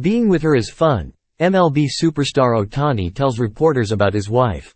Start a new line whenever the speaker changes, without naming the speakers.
Being with her is fun, MLB superstar Otani tells reporters about his wife.